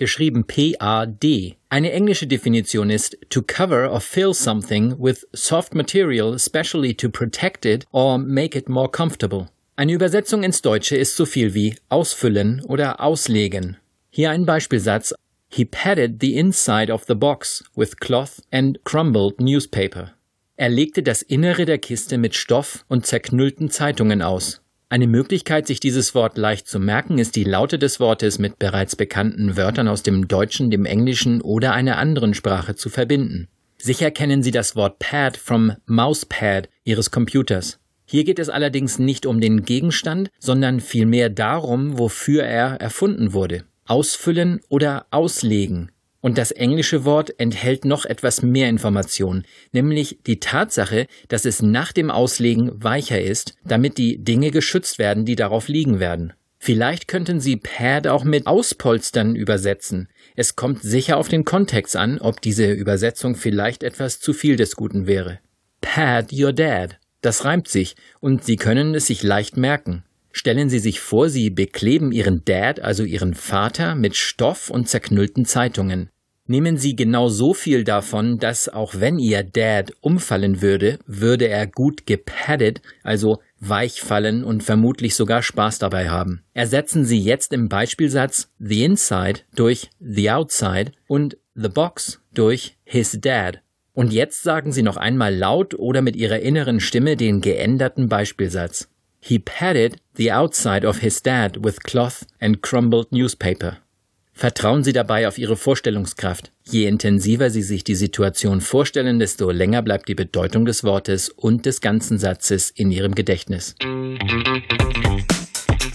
geschrieben P-A-D. Eine englische Definition ist to cover or fill something with soft material, especially to protect it or make it more comfortable. Eine Übersetzung ins Deutsche ist so viel wie ausfüllen oder auslegen. Hier ein Beispielsatz. He padded the inside of the box with cloth and crumbled newspaper. Er legte das Innere der Kiste mit Stoff und zerknüllten Zeitungen aus. Eine Möglichkeit, sich dieses Wort leicht zu merken, ist die Laute des Wortes mit bereits bekannten Wörtern aus dem Deutschen, dem Englischen oder einer anderen Sprache zu verbinden. Sicher kennen Sie das Wort Pad vom Mousepad Ihres Computers. Hier geht es allerdings nicht um den Gegenstand, sondern vielmehr darum, wofür er erfunden wurde. Ausfüllen oder auslegen. Und das englische Wort enthält noch etwas mehr Information, nämlich die Tatsache, dass es nach dem Auslegen weicher ist, damit die Dinge geschützt werden, die darauf liegen werden. Vielleicht könnten Sie Pad auch mit Auspolstern übersetzen. Es kommt sicher auf den Kontext an, ob diese Übersetzung vielleicht etwas zu viel des Guten wäre. Pad your dad. Das reimt sich und Sie können es sich leicht merken. Stellen Sie sich vor, Sie bekleben Ihren Dad, also Ihren Vater, mit Stoff und zerknüllten Zeitungen. Nehmen Sie genau so viel davon, dass auch wenn Ihr Dad umfallen würde, würde er gut gepaddet, also weich fallen und vermutlich sogar Spaß dabei haben. Ersetzen Sie jetzt im Beispielsatz the inside durch the outside und the box durch his dad. Und jetzt sagen Sie noch einmal laut oder mit Ihrer inneren Stimme den geänderten Beispielsatz. He patted the outside of his dad with cloth and crumbled newspaper. Vertrauen Sie dabei auf Ihre Vorstellungskraft. Je intensiver Sie sich die Situation vorstellen, desto länger bleibt die Bedeutung des Wortes und des ganzen Satzes in Ihrem Gedächtnis.